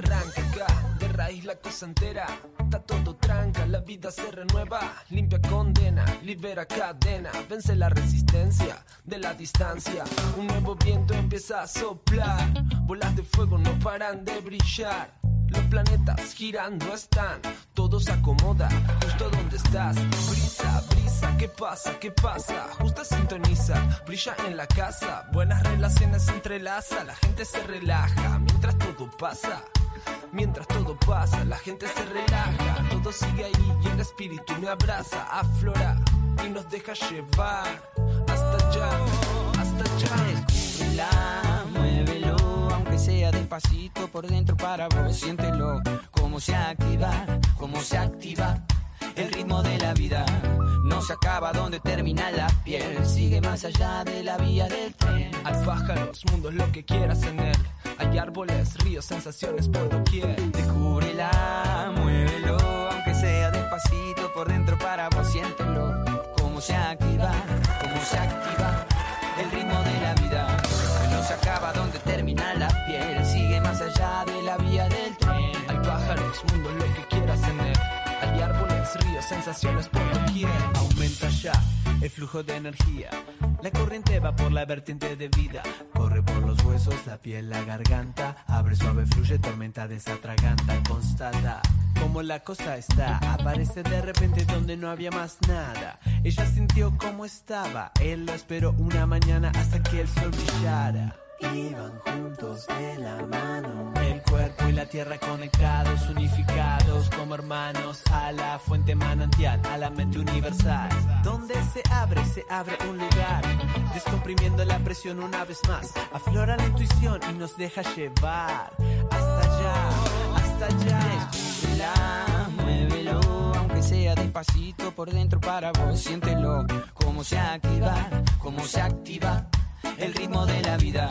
arranca acá, de raíz la cosa entera. Está todo tranca, la vida se renueva, limpia condena, libera cadena, vence la resistencia de la distancia. Un nuevo viento empieza a soplar, bolas de fuego no paran de brillar. Los planetas girando están, todo se acomoda justo donde estás. Brisa, brisa, ¿qué pasa? ¿Qué pasa? Justa sintoniza, brilla en la casa. Buenas relaciones se entrelaza, la gente se relaja mientras todo pasa. Mientras todo pasa, la gente se relaja, todo sigue ahí y el espíritu me abraza, aflora y nos deja llevar hasta allá, hasta allá. Sea despacito por dentro para vos. Siéntelo, cómo se activa, cómo se activa. El ritmo de la vida no se acaba donde termina la piel. Sigue más allá de la vía del tren. Hay pájaros, mundos, lo que quieras en él. Hay árboles, ríos, sensaciones por doquier. Descúbrela, muévelo, aunque sea despacito por dentro para vos. Siéntelo, cómo se activa, cómo se activa. Mundos, lo que quieras en. Hay árboles, ríos, sensaciones por doquier. Aumenta ya el flujo de energía. La corriente va por la vertiente de vida. Corre por los huesos, la piel, la garganta. Abre suave, fluye, tormenta desatraganta. Constata cómo la cosa está. Aparece de repente donde no había más nada. Ella sintió cómo estaba. Él lo esperó una mañana hasta que el sol brillara. Iban juntos de la mano. El cuerpo y la tierra conectados, unificados como hermanos a la fuente manantial, a la mente universal. Donde se abre, se abre un lugar. Descomprimiendo la presión una vez más. Aflora la intuición y nos deja llevar. Hasta allá, hasta allá. Descúbrela, muévelo, aunque sea despacito por dentro para vos. Siéntelo, cómo se activa, cómo se activa. El ritmo de la vida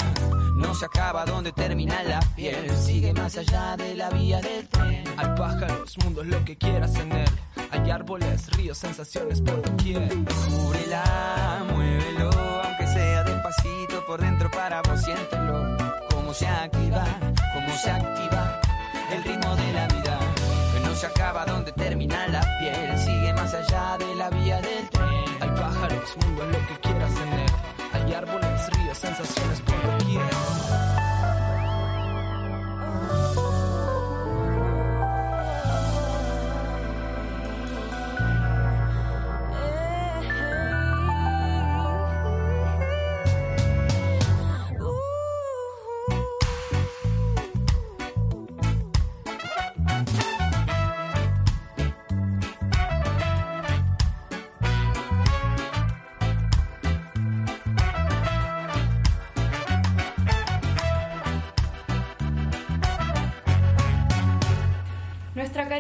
no se acaba donde termina la piel. Sigue más allá de la vía del tren. Hay pájaros, mundos, lo que quieras en él. Hay árboles, ríos, sensaciones por doquier. Descúbrela, muévelo, aunque sea despacito por dentro para vos. Siéntelo, cómo se activa, cómo se activa. El ritmo de la vida se acaba donde termina la piel. Sigue más allá de la vía del tren. Hay pájaros, mundos, lo que quieras en él. Hay árboles, ríos, sensaciones por doquier.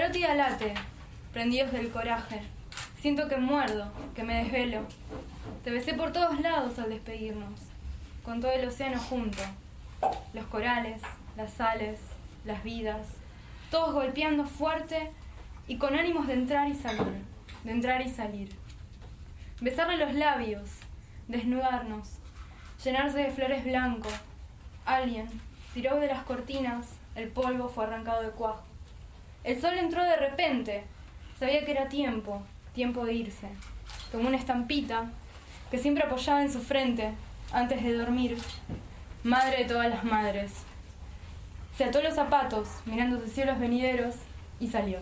Carótida late, prendidos del coraje. Siento que muerdo, que me desvelo. Te besé por todos lados al despedirnos, con todo el océano junto. Los corales, las sales, las vidas, todos golpeando fuerte y con ánimos de entrar y salir, de entrar y salir. Besarle los labios, desnudarnos, llenarse de flores blanco. Alguien tiró de las cortinas, el polvo fue arrancado de cuajo. El sol entró de repente. Sabía que era tiempo, tiempo de irse. Como una estampita que siempre apoyaba en su frente antes de dormir. Madre de todas las madres. Se ató los zapatos mirando sus cielos venideros y salió.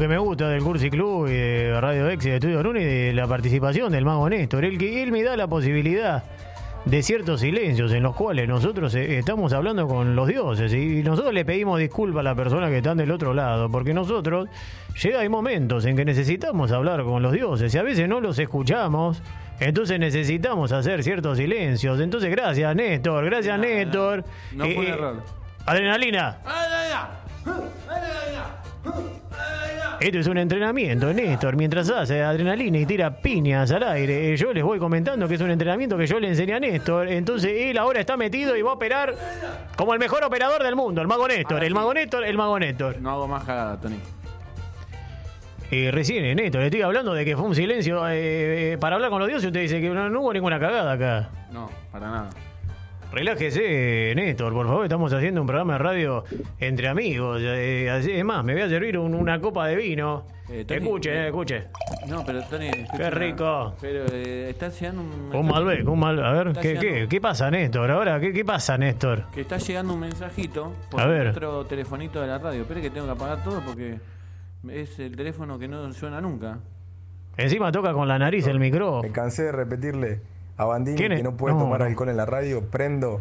Que me gusta del Cursi Club y de Radio Ex y de Estudio Luna y de la participación del Mago Néstor, el que él me da la posibilidad de ciertos silencios en los cuales nosotros eh, estamos hablando con los dioses y nosotros le pedimos disculpas a las personas que están del otro lado, porque nosotros llega hay momentos en que necesitamos hablar con los dioses y a veces no los escuchamos. Entonces necesitamos hacer ciertos silencios. Entonces, gracias, Néstor. Gracias, Néstor. No fue un Eh, eh, error. Adrenalina. Esto es un entrenamiento, Néstor. Mientras hace adrenalina y tira piñas al aire, eh, yo les voy comentando que es un entrenamiento que yo le enseñé a Néstor. Entonces él ahora está metido y va a operar como el mejor operador del mundo, el mago Néstor. El mago Néstor, el mago Néstor. No hago más cagada, Tony. Eh, recién, eh, Néstor, le estoy hablando de que fue un silencio eh, eh, para hablar con los dioses. Usted dice que no, no hubo ninguna cagada acá. No, para nada. Relájese, Néstor, por favor. Estamos haciendo un programa de radio entre amigos. eh, así- es más, me voy a servir un- una copa de vino. Eh, Tony, escuche, eh, escuche. No, pero Tony. escucha rico. Pero eh, está llegando un. Un Malbec, un Malbec. A ver, Está ¿qué, llegando- qué, qué pasa, Néstor? Ahora, ¿qué, qué pasa, Néstor? Que está llegando un mensajito por A ver. otro telefonito de la radio. Espere que tengo que apagar todo porque es el teléfono que no suena nunca. Encima toca con la nariz el micro. Me cansé de repetirle a Bandini ¿Quién es? que no puede No, tomar no. alcohol en la radio, prendo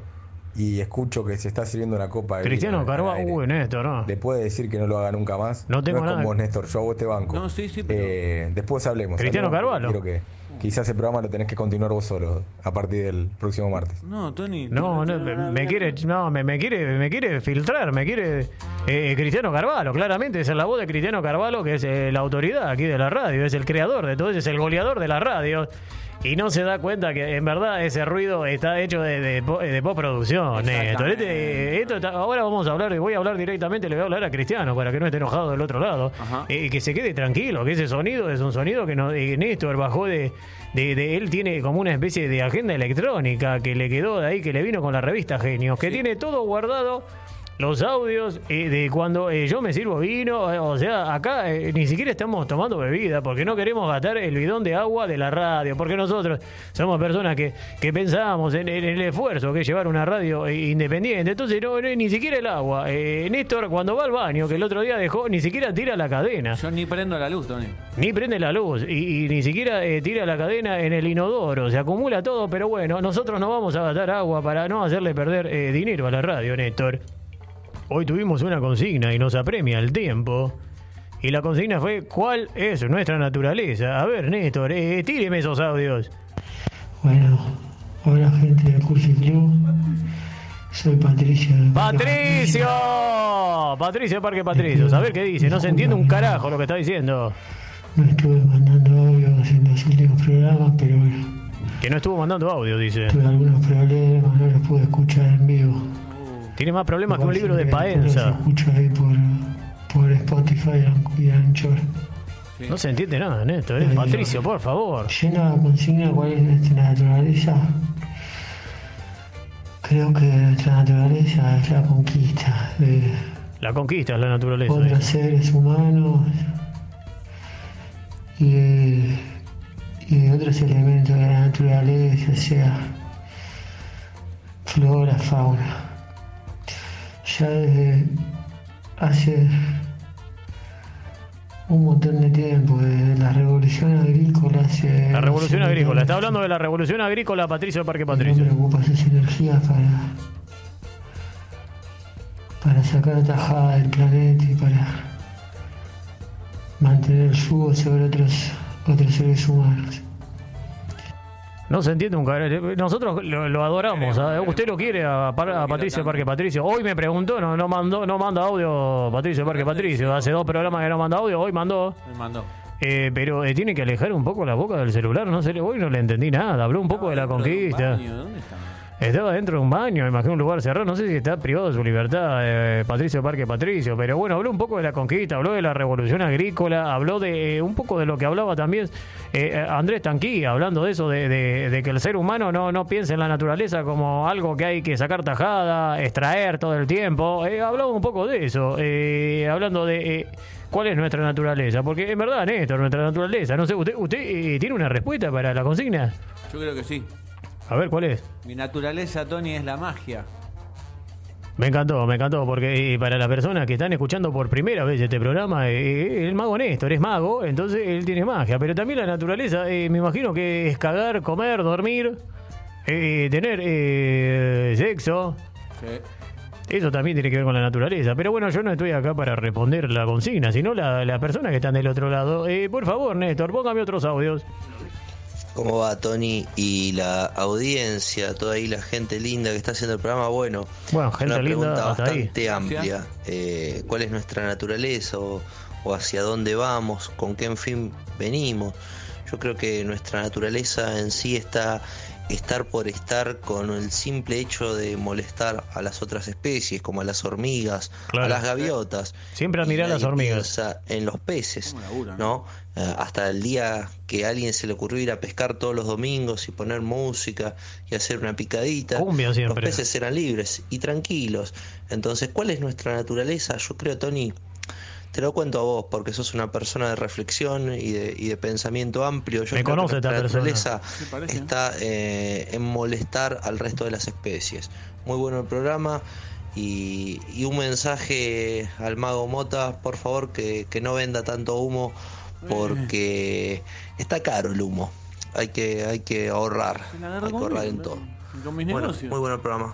y escucho que se está sirviendo una copa de Cristiano aire. Uy, Néstor, no. Le puede decir que no lo haga nunca más. No tengo es nada- con vos, Néstor. Yo a vos te banco. No, sí, sí, pero- Eh, después hablemos. Cristiano Carvalho. Quiero que quizás el programa lo tenés que continuar vos solo a partir del próximo martes. No, Tony. No, no, me, me quiere, no, me, me quiere, me quiere filtrar, me quiere eh, Cristiano Carvalho, claramente esa es la voz de Cristiano Carvalho, que es eh, la autoridad aquí de la radio, es el creador de todo, eso, es el goleador de la radio. Y no se da cuenta que en verdad ese ruido está hecho de, de, po- de postproducción. Néstor. Este, esto está- ahora vamos a hablar, voy a hablar directamente, le voy a hablar a Cristiano para que no esté enojado del otro lado. Eh, que se quede tranquilo, que ese sonido es un sonido que no, eh, Néstor bajó de, de, de- Él tiene como una especie de agenda electrónica que le quedó de ahí, que le vino con la revista Genios, que tiene todo guardado. Los audios eh, de cuando eh, yo me sirvo vino, eh, o sea, acá eh, ni siquiera estamos tomando bebida porque no queremos gastar el bidón de agua de la radio, porque nosotros somos personas que, que pensamos en, en el esfuerzo que es llevar una radio eh, independiente, entonces no, no, ni siquiera el agua. Eh, Néstor cuando va al baño, que el otro día dejó, ni siquiera tira la cadena. Yo ni prendo la luz, Tony. Ni prende la luz y, y ni siquiera eh, tira la cadena en el inodoro. Se acumula todo, pero bueno, nosotros no vamos a gastar agua para no hacerle perder eh, dinero a la radio, Néstor. Hoy tuvimos una consigna y nos apremia el tiempo. Y la consigna fue, ¿cuál es nuestra naturaleza? A ver, Néstor, eh, tíreme esos audios. Bueno, hola gente de Cursi Club. Soy Patricio. ¡Patricio! Patricio Parque Patricio, a ver qué dice. No se entiende un carajo lo que está diciendo. No estuve mandando audios en los últimos programas, pero bueno, Que no estuvo mandando audio, dice. tuve algunos problemas, no los pude escuchar en vivo. Tiene más problemas que un libro de Paenza. escucho ahí por, por Spotify y Anchor. No se entiende nada, Néstor. ¿eh? Patricio, por favor. Yendo a la consigna, ¿cuál es nuestra naturaleza? Creo que nuestra naturaleza es la conquista de La conquista es la naturaleza. otros seres humanos y de, y de otros elementos de la naturaleza, sea flora, fauna. Ya desde hace un montón de tiempo, desde la revolución agrícola hace... La revolución agrícola. Está hablando de la revolución agrícola, Patricio Parque Patricio. ocupa sus energías para, para sacar tajada del planeta y para mantener el yugo sobre otros, otros seres humanos. No se entiende un carajo. Nosotros lo, lo adoramos. ¿ah? Usted lo quiere a, Par- a Patricio Parque Patricio. Hoy me preguntó, no, no mandó, no manda audio Patricio Parque Patricio. Hace dos programas que no manda audio, hoy mandó. Me mandó. Eh, pero eh, tiene que alejar un poco la boca del celular. No sé, hoy no le entendí nada. Habló un poco de la Dentro de un conquista. baño, ¿Dónde está? Estaba dentro de un baño, imagino un lugar cerrado. No sé si está privado de su libertad, eh, Patricio Parque Patricio. Pero bueno, habló un poco de la conquista, habló de la revolución agrícola, habló de eh, un poco de lo que hablaba también eh, eh, Andrés Tanquí, hablando de eso, de, de- de que el ser humano no, no piensa en la naturaleza como algo que hay que sacar tajada, extraer todo el tiempo. Eh, hablaba un poco de eso, hablando de. ¿Cuál es nuestra naturaleza? Porque en verdad, Néstor, nuestra naturaleza. No sé, ¿usted, usted eh, tiene una respuesta para la consigna? Yo creo que sí. A ver, ¿cuál es? Mi naturaleza, Tony, es la magia. Me encantó, me encantó, porque eh, para las personas que están escuchando por primera vez este programa, eh, el mago Néstor es mago, entonces él tiene magia, pero también la naturaleza, eh, me imagino que es cagar, comer, dormir, eh, tener eh, sexo, Sí. eso también tiene que ver con la naturaleza. Pero bueno, yo no estoy acá para responder la consigna, sino la, la persona que están del otro lado. Eh, por favor, Néstor, póngame otros audios. ¿Cómo va Tony y la audiencia, toda ahí la gente linda que está haciendo el programa? Bueno, gente una linda, pregunta ahí. bastante amplia. Eh, ¿Cuál es nuestra naturaleza o, o hacia dónde vamos? ¿Con qué en fin venimos? Yo creo que nuestra naturaleza en sí está estar por estar con el simple hecho de molestar a las otras especies, como a las hormigas, Claro. a las gaviotas. Siempre admirar a las hormigas. en los peces, ¿Cómo laburan, ¿no? Eh, hasta el día que a alguien se le ocurrió ir a pescar todos los domingos y poner música y hacer una picadita, los peces eran libres y tranquilos. Entonces, ¿cuál es nuestra naturaleza? Yo creo, Tony, te lo cuento a vos, porque sos una persona de reflexión y de, y de pensamiento amplio. Yo Me creo que conoce esta nuestra persona. naturaleza está eh, en molestar al resto de las especies. Muy bueno el programa. Y, y un mensaje al mago Mota, por favor, que, que no venda tanto humo porque está caro el humo. Hay que, hay que ahorrar. Hay que ahorrar en todo. Con mis Bueno, muy bueno el programa.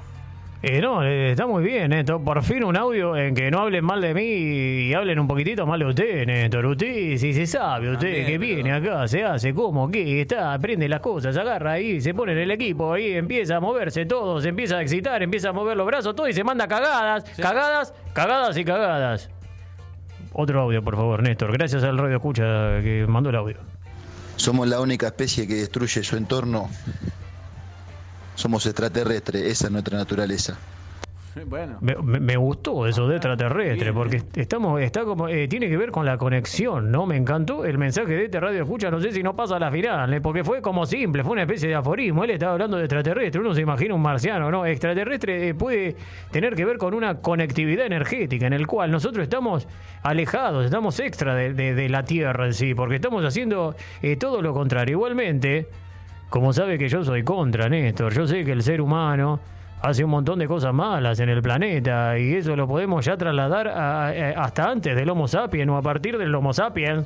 Eh, no, eh, está muy bien, Néstor. Por fin un audio en que no hablen mal de mí y hablen un poquitito mal de usted, Néstor. Usted, si se sabe, usted También, que pero- viene acá, se hace, ¿cómo? ¿Qué? Está, aprende las cosas, agarra ahí, se pone en el equipo, ahí empieza a moverse todo, se empieza a excitar, empieza a mover los brazos, todo y se manda cagadas, cagadas, cagadas y cagadas. Otro audio, por favor, Néstor. Gracias al radio escucha que mandó el audio. Somos la única especie que destruye su entorno. Somos extraterrestres, esa es nuestra naturaleza. Bueno. Me, me- gustó eso de extraterrestre, porque estamos, está como, eh, tiene que ver con la conexión, ¿no? Me encantó el mensaje de este radio escucha, no sé si no pasa a la final, ¿eh? porque fue como simple, fue una especie de aforismo, él estaba hablando de extraterrestre, uno se imagina un marciano, ¿no? Extraterrestre eh, puede tener que ver con una conectividad energética en el cual nosotros estamos alejados, estamos extra de, de- de la Tierra en sí, porque estamos haciendo eh, todo lo contrario. Igualmente, como sabe que yo soy contra, Néstor, yo sé que el ser humano hace un montón de cosas malas en el planeta y eso lo podemos ya trasladar a- a- hasta antes del Homo sapiens o a partir del Homo sapiens.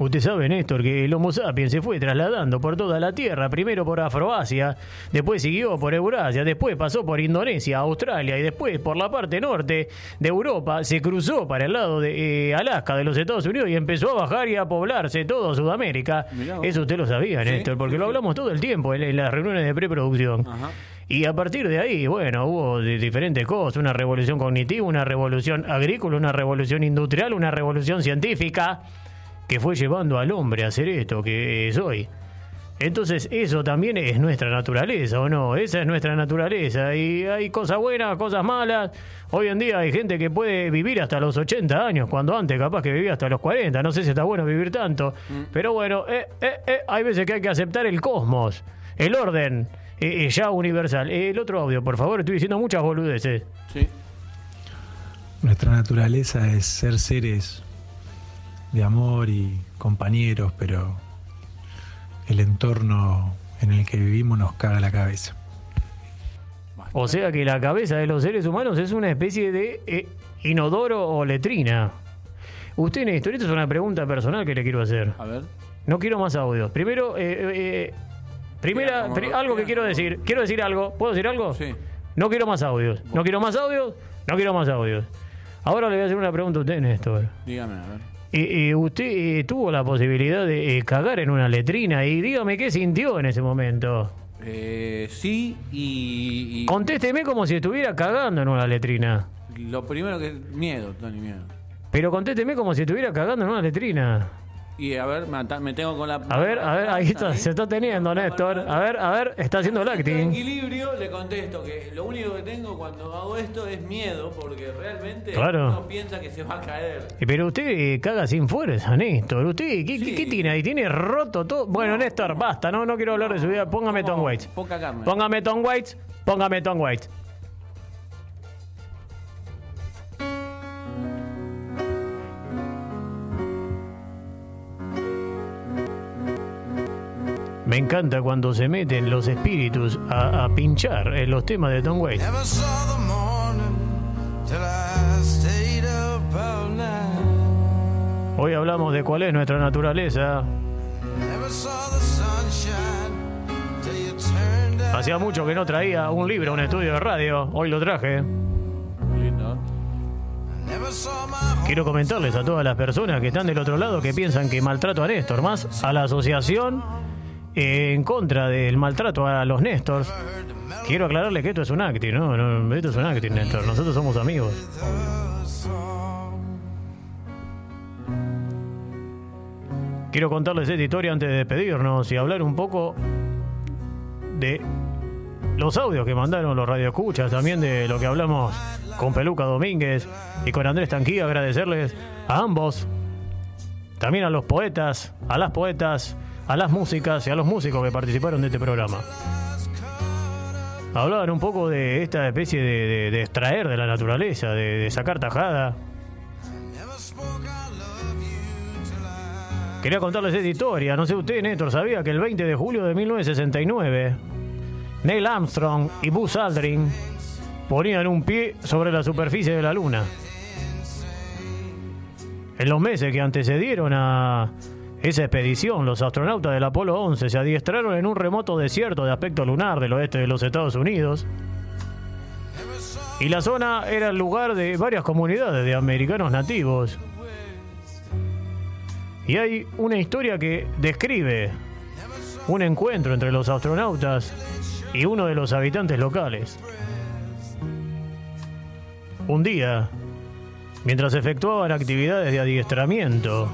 Usted sabe, Néstor, que el Homo sapiens se fue trasladando por toda la Tierra, primero por Afroasia, después siguió por Eurasia, después pasó por Indonesia, Australia y después por la parte norte de Europa, se cruzó para el lado de eh, Alaska, de los Estados Unidos y empezó a bajar y a poblarse todo Sudamérica. Eso usted lo sabía, Sí, Néstor, porque sí, lo hablamos todo el tiempo en, en las reuniones de preproducción. Ajá. Y a partir de ahí, bueno, hubo di- diferentes cosas, una revolución cognitiva, una revolución agrícola, una revolución industrial, una revolución científica, que fue llevando al hombre a hacer esto que es hoy. Entonces, eso también es nuestra naturaleza, ¿o no? Esa es nuestra naturaleza. Y hay cosas buenas, cosas malas. Hoy en día hay gente que puede vivir hasta los 80 años, cuando antes capaz que vivía hasta los 40. No sé si está bueno vivir tanto. Pero bueno, eh, eh, eh, hay veces que hay que aceptar el cosmos, el orden, eh, eh, ya universal. Eh, el otro audio, por favor, estoy diciendo muchas boludeces. Sí. Nuestra naturaleza es ser seres de amor y compañeros, pero el entorno en el que vivimos nos caga la cabeza. O sea que la cabeza de los seres humanos es una especie de eh, inodoro o letrina. Usted, Néstor, esto es una pregunta personal que le quiero hacer. A ver. No quiero más audios. Primero, eh, eh, eh, primera, pri- algo que quiero decir. Quiero decir algo. ¿Puedo decir algo? Sí. No quiero más audios. No quiero más audios. No quiero más audios. Ahora le voy a hacer una pregunta a usted, Néstor. Dígame, a ver. eh, eh, usted eh, tuvo la posibilidad de eh, cagar en una letrina y dígame qué sintió en ese momento. Eh, sí, y, y Contésteme como si estuviera cagando en una letrina. lo primero que miedo, Tony, miedo. Pero contésteme como si estuviera cagando en una letrina. Y a ver, me, tengo con la... A ver, a ver, ahí está, se está teniendo, Néstor. A ver, a ver, está haciendo el acting. equilibrio le contesto que lo único que tengo cuando hago esto es miedo, porque realmente Claro. uno piensa que se va a caer. Pero usted caga sin fuerza, Néstor. ¿Usted qué, qué- qué tiene ahí? ¿Tiene roto todo? Bueno, Néstor, basta, no, no quiero hablar de su vida. Póngame Tom Waits. Póngame Tom Waits, póngame Tom Waits. Me encanta cuando se meten los espíritus a, a pinchar en los temas de Tom Waits. Hoy hablamos de cuál es nuestra naturaleza. Hacía mucho que no traía un libro, un estudio de radio. Hoy lo traje. My Quiero comentarles a todas las personas que están del otro lado que piensan que maltrato a Néstor, más a la asociación eh, en contra del maltrato a los Néstor. Quiero aclararles que esto es un acting, ¿no? no esto es un acting, Néstor. Nosotros somos amigos. Quiero contarles esta historia antes de despedirnos y hablar un poco de los audios que mandaron los radioescuchas, también de lo que hablamos con Peluca Domínguez y con Andrés Tanquí, agradecerles a ambos, también a los poetas, a las poetas, a las músicas y a los músicos que participaron de este programa. Hablaban un poco de esta especie de, extraer de la naturaleza, de, de sacar tajada. Quería contarles esta historia, no sé usted, Néstor, sabía que el 20 de julio de 1969 Neil Armstrong y Buzz Aldrin ponían un pie sobre la superficie de la Luna. En los meses que antecedieron a esa expedición, los astronautas del Apolo 11 se adiestraron en un remoto desierto de aspecto lunar del oeste de los Estados Unidos. Y la zona era el lugar de varias comunidades de americanos nativos. Y hay una historia que describe un encuentro entre los astronautas y uno de los habitantes locales. Un día, mientras efectuaban actividades de adiestramiento,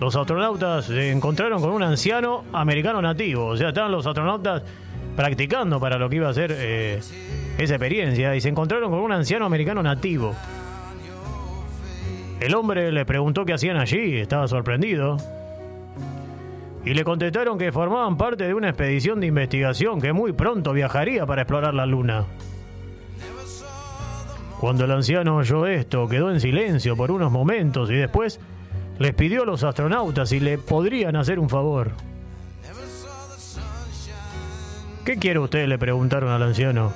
los astronautas se encontraron con un anciano americano nativo. O sea, estaban los astronautas practicando para lo que iba a ser eh, esa experiencia y se encontraron con un anciano americano nativo. El hombre le preguntó qué hacían allí, estaba sorprendido. Y le contestaron que formaban parte de una expedición de investigación que muy pronto viajaría para explorar la luna. Cuando el anciano oyó esto, quedó en silencio por unos momentos y después les pidió a los astronautas si le podrían hacer un favor. ¿Qué quiere usted? le preguntaron al anciano.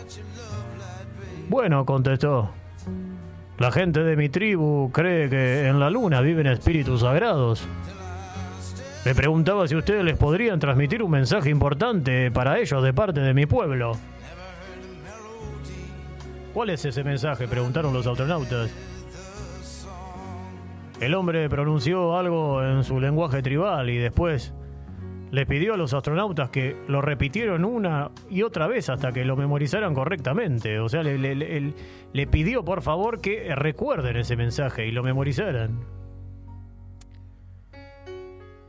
Bueno, contestó. La gente de mi tribu cree que en la luna viven espíritus sagrados. Me preguntaba si ustedes les podrían transmitir un mensaje importante para ellos de parte de mi pueblo. ¿Cuál es ese mensaje? preguntaron los astronautas. El hombre pronunció algo en su lenguaje tribal y después les pidió a los astronautas que lo repitieron una y otra vez hasta que lo memorizaran correctamente. O sea, le, le- le- le pidió por favor que recuerden ese mensaje y lo memorizaran.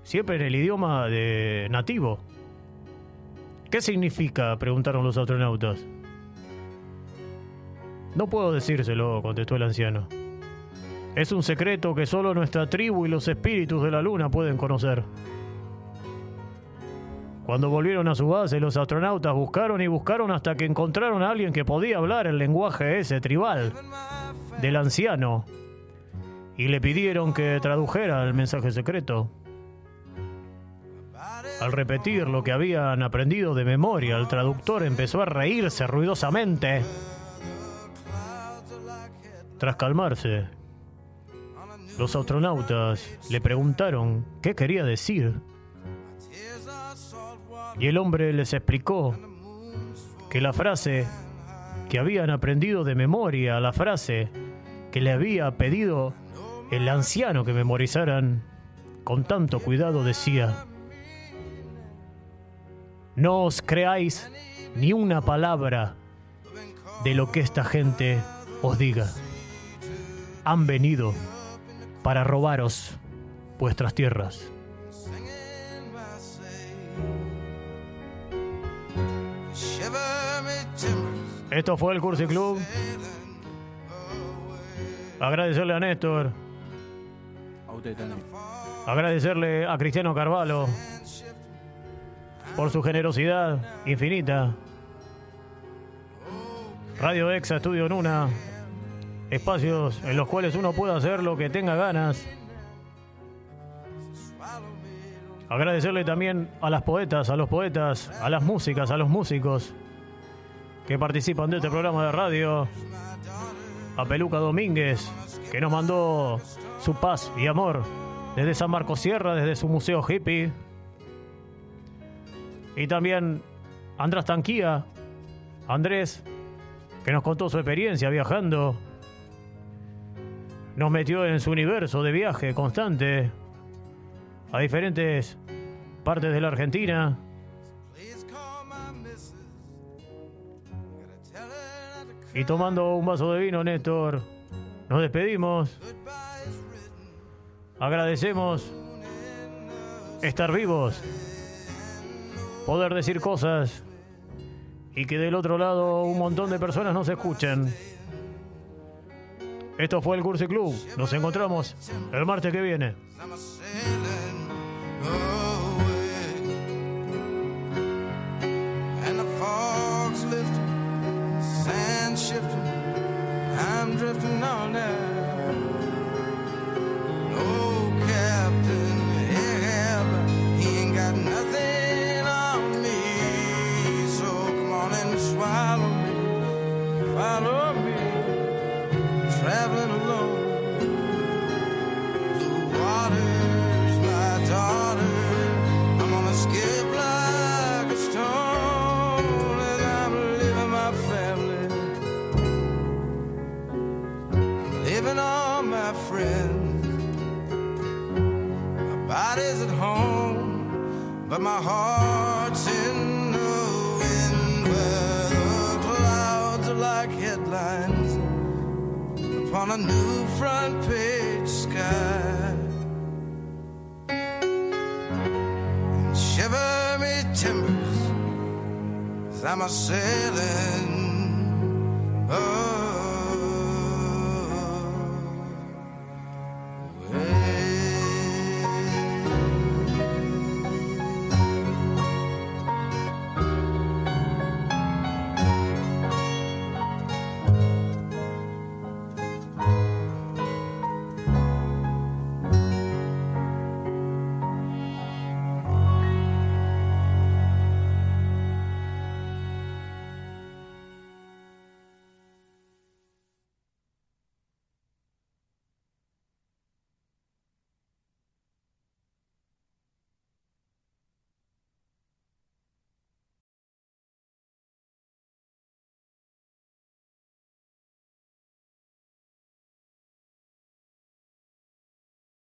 Siempre en el idioma de nativo. ¿Qué significa? preguntaron los astronautas. No puedo decírselo, contestó el anciano. Es un secreto que solo nuestra tribu y los espíritus de la luna pueden conocer. Cuando volvieron a su base, los astronautas buscaron y buscaron hasta que encontraron a alguien que podía hablar el lenguaje ese tribal del anciano y le pidieron que tradujera el mensaje secreto. Al repetir lo que habían aprendido de memoria, el traductor empezó a reírse ruidosamente. Tras calmarse, los astronautas le preguntaron qué quería decir. Y el hombre les explicó que la frase que habían aprendido de memoria, la frase que le había pedido el anciano que memorizaran con tanto cuidado decía, no os creáis ni una palabra de lo que esta gente os diga. Han venido para robaros vuestras tierras. Esto fue el Cursi Club. Agradecerle a Néstor, A usted también. agradecerle a Cristiano Carvalho por su generosidad infinita. Radio Exa, Estudio Nuna, espacios en los cuales uno puede hacer lo que tenga ganas. Agradecerle también a las poetas, a los poetas, a las músicas, a los músicos que participan de este programa de radio. A Peluca Domínguez, que nos mandó su paz y amor desde San Marcos Sierra, desde su museo hippie. Y también Andrés Tanquía, Andrés, que nos contó su experiencia viajando. Nos metió en su universo de viaje constante a diferentes partes de la Argentina. Y tomando un vaso de vino, Néstor, nos despedimos. Agradecemos estar vivos, poder decir cosas y que del otro lado un montón de personas nos escuchen. Esto fue el Cursi Club. Nos encontramos el martes que viene.